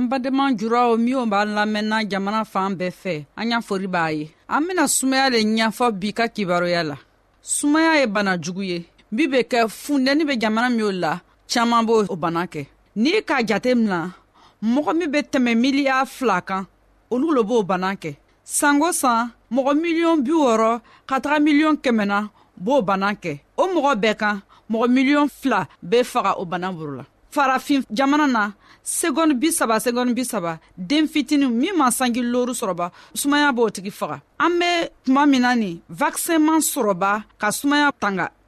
an badenma juraw minw b'a lamɛnna jamana fan bɛɛ fɛ an y'a fori b'a ye an bena sumaya le ɲafɔ bi ka kibaruya la sumaya ye bana jugu ye bi be kɛ fundɛni be jamana minw la caaman b'o o bana kɛ n'i k'a jate mina mɔgɔ min be tɛmɛ miliya fila kan olu lo b'o bana kɛ sanko san mɔgɔ miliyɔn bi wɔɔrɔ ka taga miliyɔn kɛmɛ na b'o bana kɛ o mɔgɔ bɛɛ kan mɔgɔ miliyɔn fila bɛ faga o bana boro la farafin jamana na segɔni bi saba segɔni bi saba den fitini min ma sanji loru sɔrɔba sumaya b'o tigi faga an bɛ tuma min na nin vakisɛnman sɔrɔba ka sumaya tanga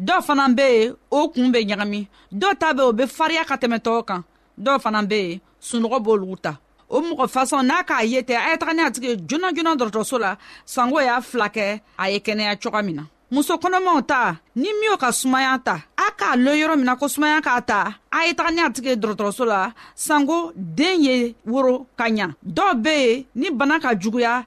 dɔw fana bɛ yen o kun bɛ ɲagami dɔw ta bɛ o bɛ fariya ka tɛmɛ tɔw kan dɔw fana bɛ yen sunɔgɔ b'olu ta o mɔgɔ fasɔn n'a k'a ye tɛ a ye taga ni a tigi joona joona dɔgɔtɔrɔso la sanko y'a fila kɛ a ye kɛnɛya cogoya min na muso kɔnɔmaw ta ni min ka sumaya ta a k'a lɔ yɔrɔ min na ko sumaya k'a ta a ye taga ni a tigi dɔgɔtɔrɔso la sanko den ye woro ka ɲa dɔw bɛ yen ni bana ka juguya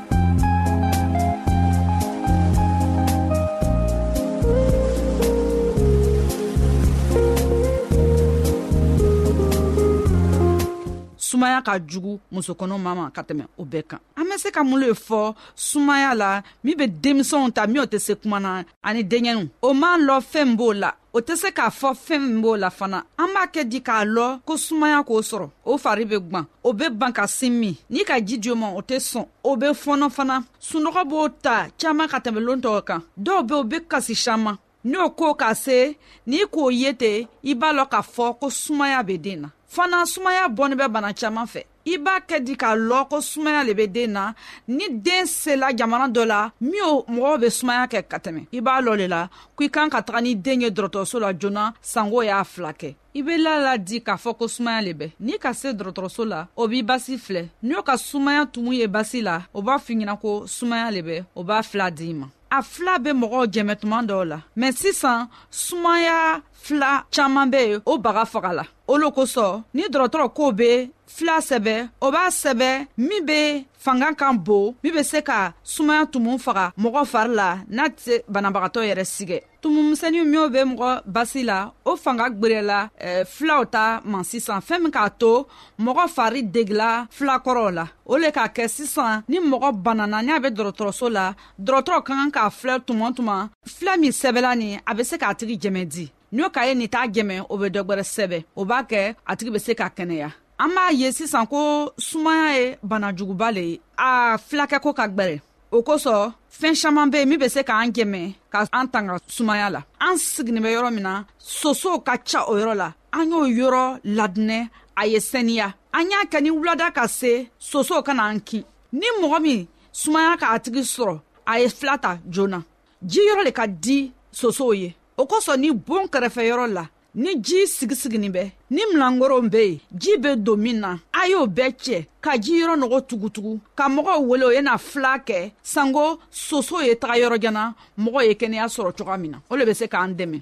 sumaya ka jugu musokɔnɔ ma ma ka tɛmɛ o bɛɛ kan an bɛ se ka mun le fɔ sumaya la min bɛ denmisɛnw ta min o tɛ se kuma na ani denkɛninw o man lɔ fɛn b'o la o tɛ se k'a fɔ fɛn min b'o la fana an b'a kɛ di k'a lɔ ko sumaya k'o sɔrɔ o fari bɛ gwan o bɛ ban ka sin min ni ka ji di o ma o tɛ sɔn o bɛ fɔnɔ fana sunɔgɔ b'o ta caman ka tɛmɛ lon tɔw kan dɔw bɛ o bɛ kasi caman n'o ko ka se n'i k'o ye ten i b'a lɔ k'a fɔ ko sumaya bɛ den na fana sumaya bɔnni bɛ bana caman fɛ i b'a kɛ di k'a lɔ ko sumaya le be den na ni den sela jamana dɔ la min o mɔgɔw be sumaya kɛ ka tɛmɛ i b'a lɔ le la ko i kan ka taga ni den ye dɔrɔtɔrɔso la joona sango y'a fila kɛ i be la la di k'a fɔ ko sumaya le bɛ n'i ka se dɔrɔtɔrɔso la o b'i basi filɛ n'o ka sumaya tumu ye basi la o b'a fɔ ɲɛna ko sumaya le bɛ o b'a fila d'i ma a fila bɛ mɔgɔw jɛmɛ tuma dɔw la mɛ sisan sumaya fila caaman be yen o baga faga la o lo kosɔn ni dɔrɔtɔrɔ ko be fila sɛbɛ o b'a sɛbɛ min be fanga kan bon min be se ka sumaya tumu faga mɔgɔ fari la n'a tɛ banabagatɔ yɛrɛ sigɛ tumumisɛnninw minw bɛ mɔgɔ basi la o fanga gwerela eh, filaw ta ma sisan fɛɛn min k'a to mɔgɔ fari degila filakɔrɔw la o le k'a kɛ sisan ni mɔgɔ banana n'a bɛ dɔgɔtɔrɔso la dɔgɔtɔrɔ ka kan k'a filɛ tuma tuma filɛ min sɛbɛla nin a bɛ se k'a tigi jɛmɛ di n'o ka ye nin t'a jɛmɛ o bɛ dɔ gwɛrɛ sɛbɛ o b'a kɛ a tigi bɛ se ka kɛnɛya an b'a ye sisan ko sumaya ye bana juguba le ye a filakɛ ko ka gwɛrɛ o kosɔn fɛɛn saman be min be se k'an jɛmɛ ka an tanga sumaya la an siginin bɛ yɔrɔ min na sosow ka ca o yɔrɔ la an y'o yɔrɔ ladinɛ a ye sɛniya an y'a kɛ ni wulada ka se sosow ka na an kin ni mɔgɔ min sumaya k'a tigi sɔrɔ a ye fila ta joona ji yɔrɔ le ka di sosow ye o kosɔn ni boon kɛrɛfɛ yɔrɔ la ni ji sigisiginnen bɛ ni milangoronw bɛ yen ji bɛ don min na a y'o bɛɛ cɛ ka ji yɔrɔ nɔgɔ tugutugu ka mɔgɔw wele o ye na fila kɛ sanko soso ye taga yɔrɔ jana mɔgɔ ye kɛnɛya sɔrɔ cogoya min na o le bɛ se k'an dɛmɛ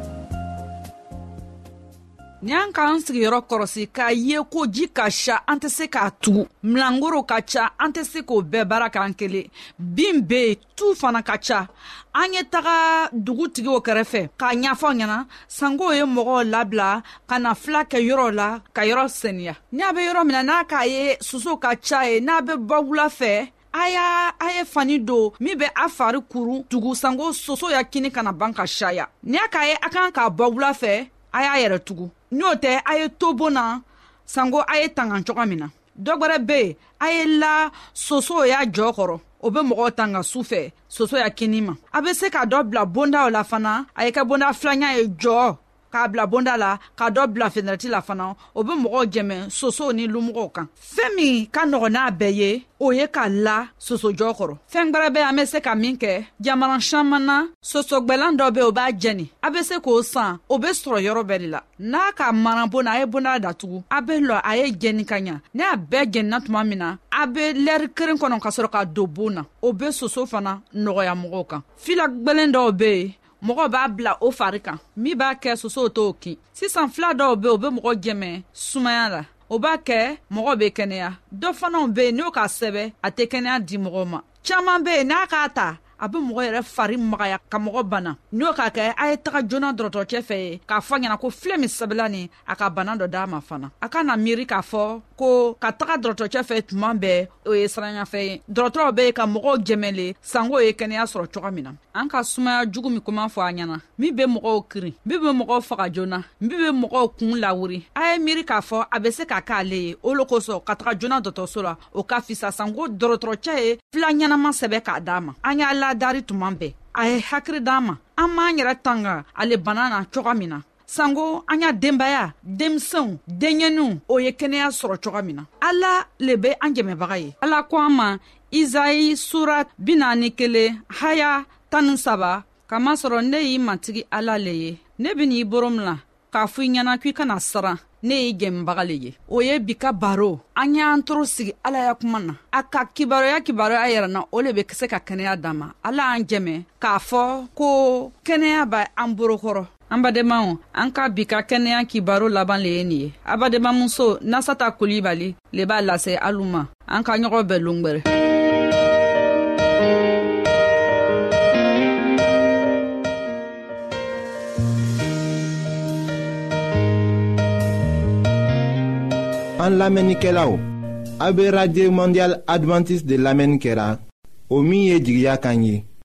ni an k'an sigiyɔrɔ kɔrɔsi k'a ye ko ji ka sha an tɛ se k'a tugu milangoro ka ca an tɛ se k'o bɛɛ baara k'an kelen bin be yen tu fana ka ca an ye taga dugutigiw kɛrɛfɛ k'a ɲafɔ ɲɛna sanko ye mɔgɔw labila ka na fila kɛ yɔrɔ la ka yɔrɔ seniya n'a be yɔrɔ min na n'a k'a ye soso ka ca ye n'a be bɔ wula fɛ a y'a a ye fani don min bɛ a fari kurun tugu sanko soso ya kini kana ban ka saya ni a k'a ye a kan k'a bɔ wula fɛ a y'a yɛrɛ tugu n'o tɛ a ye to bon na sanko a ye tangan cogoya min na dɔ gwɛrɛ be yen a ye la soso y'a jɔɔ kɔrɔ o be mɔgɔw tanga su fɛ soso ya kini ma a be se ka dɔ bila bondaw la fana a ye ka bonda filanya ye jɔɔ k'a bila bonda la ka dɔ bila fenɛrɛti la fana o be mɔgɔw jɛmɛ sosow ni lumɔgɔw kan fɛɛn min ka nɔgɔn n'a bɛɛ ye o ye ka la sosojɔ kɔrɔ fɛɛn gwɛrɛ bɛ an be se ka min kɛ jamana saman na sosogwɛlan dɔ be o b'a jɛni a be se k'o san o be sɔrɔ yɔrɔ bɛɛ de la n'a ka maran bon a ye bonda datugu a be lɔ a ye jɛni ka ɲa ni a bɛɛ jɛnina tuma min na a be lɛri keren kɔnɔ ka sɔrɔ ka don bon na o be soso fana nɔgɔya mɔgɔw kan fila gwɛlɛn dɔw be yen mɔgɔ b'a bila o fari kan min b'a kɛ sosow t'o kin sisan fila dɔw be o be mɔgɔ jɛmɛ sumaya la o b'a kɛ mɔgɔ be kɛnɛya dɔ fanaw be yen n'o k'a sɛbɛ a tɛ kɛnɛya di mɔgɔ ma caaman be yen n'a k'a ta a be mɔgɔ yɛrɛ fari magaya ka mɔgɔ bana n'o k'a kɛ a ye taga joona dɔrɔtɔrɔcɛ fɛ ye k'a fɔ ɲɛna ko filɛ min sɛbɛla nin a ka bana dɔ d'a ma fana a kana miiri k'a fɔ ko ka taga dɔrɔtɔrɔcɛ fɛ tuma bɛɛ o ye siranyafɛn ye dɔrɔtɔrɔ bɛ ka mɔgɔw jɛmɛle sanko ye kɛnɛya sɔrɔ cogo min na an ka sumaya jugu min kuma fɔ a ɲɛna min bɛ mɔgɔw kirin min bɛ mɔgɔw faga joona min bɛ mɔgɔw kuun lawuri a ye miiri k'a fɔ a bɛ se ka k'ale ye o lo kosɔn ka taga joona dɔtɔrɔso la o ka fisa sanko dɔrɔtɔrɔcɛ ye fila ɲɛnama sɛbɛ k'a d'a ma an y'a ladari tuma bɛɛ a ye hakiri d'an ma an m'an yɛrɛ tanga ale bana na cogo min na sanko an y'a denbaya denmisɛnw denɲɛninw o ye kɛnɛya sɔrɔ coga min na ala le be an jɛmɛbaga ye ala ko an ma izayi sura binaani kelen haya tan ni saba kama sɔrɔ ne y'i matigi ala le ye ne bɛ n'i boro min la k'a fɔ i ɲɛna k'i kana siran ne ye jɛmɛbaga le ye o ye bi ka baro an y'an toro sigi ala ya kuma na a ka kibaruya kibaruya yɛrɛ na o le be se ka kɛnɛya dan ma ala y'an jɛmɛ k'a fɔ ko kɛnɛya b'a an borokɔrɔ an badenmaw an ka bi ka kɛnɛya kibaro laban le ye nin ye abadenmamuso nasata kolibali le b'a lase alu ma an ka ɲɔgɔn bɛɛ longwɛrɛ an lamɛnnikɛlaw a be radio mondial advantiste de lamɛnni kɛra o min ye jigiya kan ye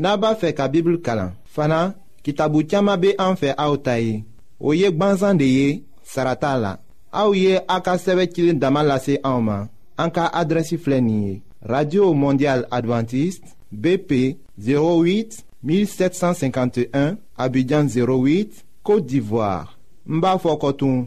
n'a b'a fɛ ka bibulu kalan fana kitabu caman bɛ an fɛ aw ta ye o ye gbansan de ye sara t'a la aw ye a ka sɛbɛn cilen dama lase anw ma an ka adrɛsi filɛ nin ye radio mondial adventiste bp 08 1751 abidjan 08 côte d'ivoire n b'a fɔ kɔtun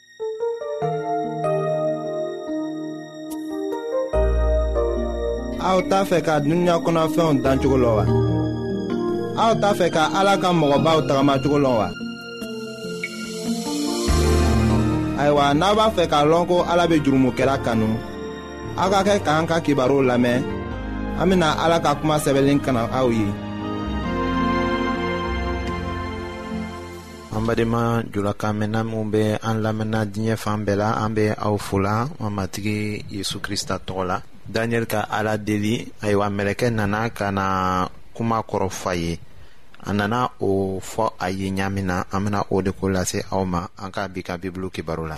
aw t'a fɛ ka dunuya kɔnɔfɛnw dan cogo la wa aw t'a fɛ ka ala ka mɔgɔbaw tagamacogo la wa ayiwa n'a b'a fɛ k'a lɔn ko ala bɛ jurumokɛla kanu aw ka kɛ k'an ka kibaruw lamɛn an bɛna ala ka kuma sɛbɛnlen kana aw ye. an badenma julakan mɛnna minw bɛ an lamɛnna diɲɛ fan bɛɛ la an bɛ aw fola an matigi yezu krista tɔgɔ la daniyɛli ka ala deli ayiwa mɛlɛkɛ nana ka na kuma kɔrɔ fa ye a nana o fɔ a ye ɲaamin na an bena o de ko lase aw ma an ka bi ka bibulu kibaru la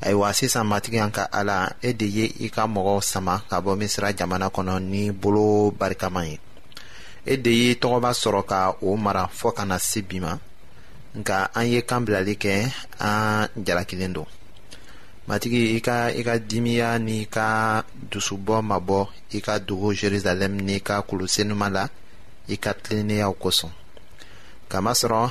ayiwa sisan matigi an ka ala e de ye i ka mɔgɔw sama ka bɔ misira jamana kɔnɔ ni bolo barikama ye e de ye tɔgɔba sɔrɔ ka o mara fɔɔ ka na se bi ma nka an ye kan bilali kɛ an jalakilen don matigi i ka i ka dimiya ni i ka dusubɔ mabɔ i ka dugu jerusalɛm ni i ka kulusenuma la i ka tilenneyaw kosɔn kamasɔrɔ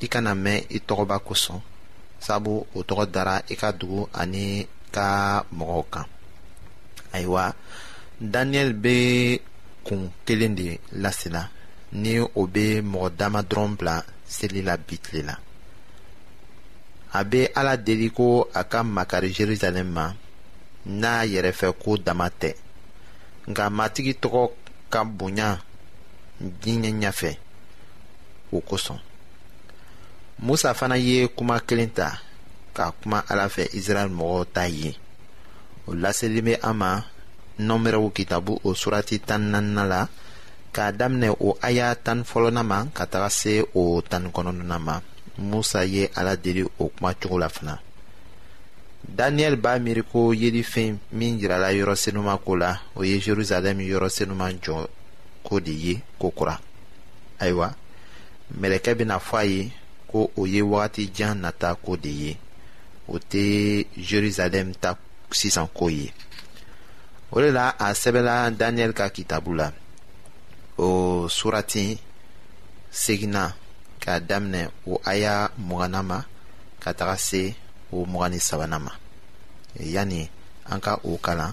i kana mɛn i tɔgɔba kosɔn sabu o tɔgɔ dara i ka dugu ani ka mɔgɔw kan ayiwa daniel bɛ kun kelen de lasela ni o bɛ mɔgɔ dama dɔrɔn bila seli la bi tile la a bɛ ala deli ko a ka makari jerusalem ma n'a yɛrɛfɛ ko dama tɛ nka matigi tɔgɔ ka bonya diɲɛ ɲɛfɛ o kosɔn musa fana ye kuma kelen ta ka kuma ala fɛ israɛl mɔgɔw ta ye o laseli bɛ an ma nɔnbɛrɛw kitabu o surati tan naaninan la k'a daminɛ o aya tan fɔlɔnan ma ka taga se o tan kɔnɔnnan ma musa ye ala deli o kuma cogo la fana daniyɛli b'a miiri ko yelifɛn min jirala yɔrɔ senuma ko la o ye jerusalɛm yɔrɔ senuma jɔ ko de ye ko kura ayiwa mɛlɛkɛ bɛna fɔ a ye ko o ye wagati jan nata ko de ye o tɛ jerusalem ta sisan ko ye o de la a sɛbɛnna daniel ka kitabu la o surati seginna k'a daminɛ o aya mugana ma ka taga se o mugani sabana ma yanni an ka o kalan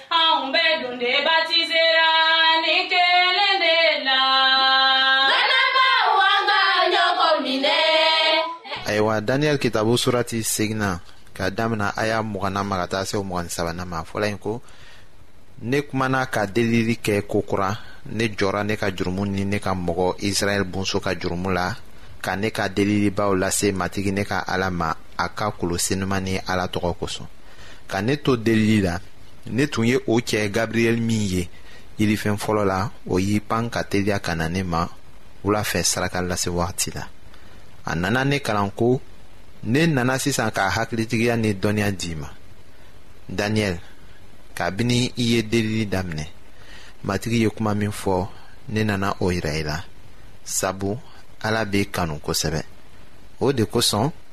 ayiwa daniyɛli kitabu surati seginna ka damina a y'a mugana ma ka taa se o mugani sabanan ma fɔla in ko ne kumana ka delili kɛ ko kura ne jɔra ne ka jurumu ni ne ka mɔgɔ israɛl bonso ka jurumu la ka ne ka delilibaw lase matigi ne ka ala ma a ka kolo senuman ni ala tɔgɔ kosɔn ka ne to delili la ne tun ye o cɛ gabriyɛli min ye yirifɛn fɔlɔ la o y'i pan ka teliya ka na ne ma wula fɛ saraka lase wagati la a nana ne kalan ko ne nana sisan ka hakilitigiya ni dɔnniya d'i ma daniyɛli kabini i ye delili daminɛ matigi ye kuma min fɔ ne nana o yira i la sabu ala b'i kanu kosɛbɛ o de kosɔn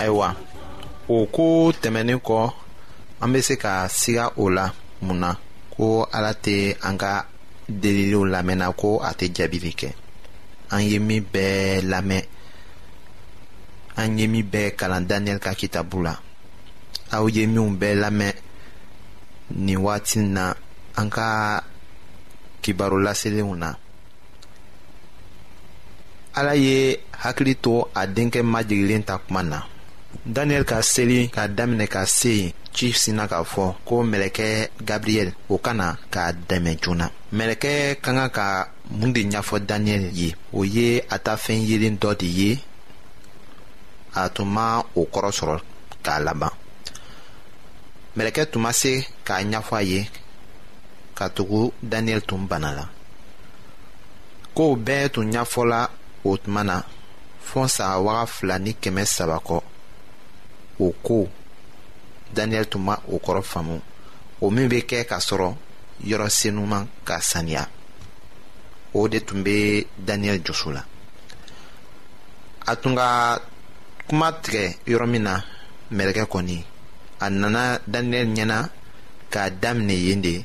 ayiwa o ko tɛmɛnen kɔ an bɛ se ka siga o la mun na ko ala tɛ an ka deliliw lamɛnna ko a tɛ jaabili kɛ an ye min bɛɛ lamɛn an ye min bɛɛ kalan daniyɛli ka kitabu la aw ye minnu bɛɛ lamɛn nin waati in na an ka kibaru laselenw na ala ye hakili to a denkɛ majigilen ta kuma na daniyɛli ka seli k'a daminɛ ka se yen ci sinna k'a fɔ ko mɛlɛkɛ gabriyɛli o ka na k'a dɛmɛ joona mɛlɛkɛ ka kan ka mun de ɲɛfɔ daniyɛli ye o ye a ta fɛn yelen dɔ de ye a tun ma o kɔrɔ sɔrɔ k'a laban mɛlɛkɛ tun ma se k'a ɲɛfɔ a ye ka tugu daniyɛli tun bana la kow bɛɛ tun ɲɛfɔla o tuma na fɔ saga waga fila ni kɛmɛ saba kɔ o ko daniyɛli tun ma o kɔrɔ faamu o min bɛ kɛ ka sɔrɔ yɔrɔ senuman ka saniya o de tun bɛ daniyɛli joso la a tun ka kuma tigɛ yɔrɔ min na mɛlɛkɛ kɔni a nana daniyɛli ɲɛna k'a daminɛ yen de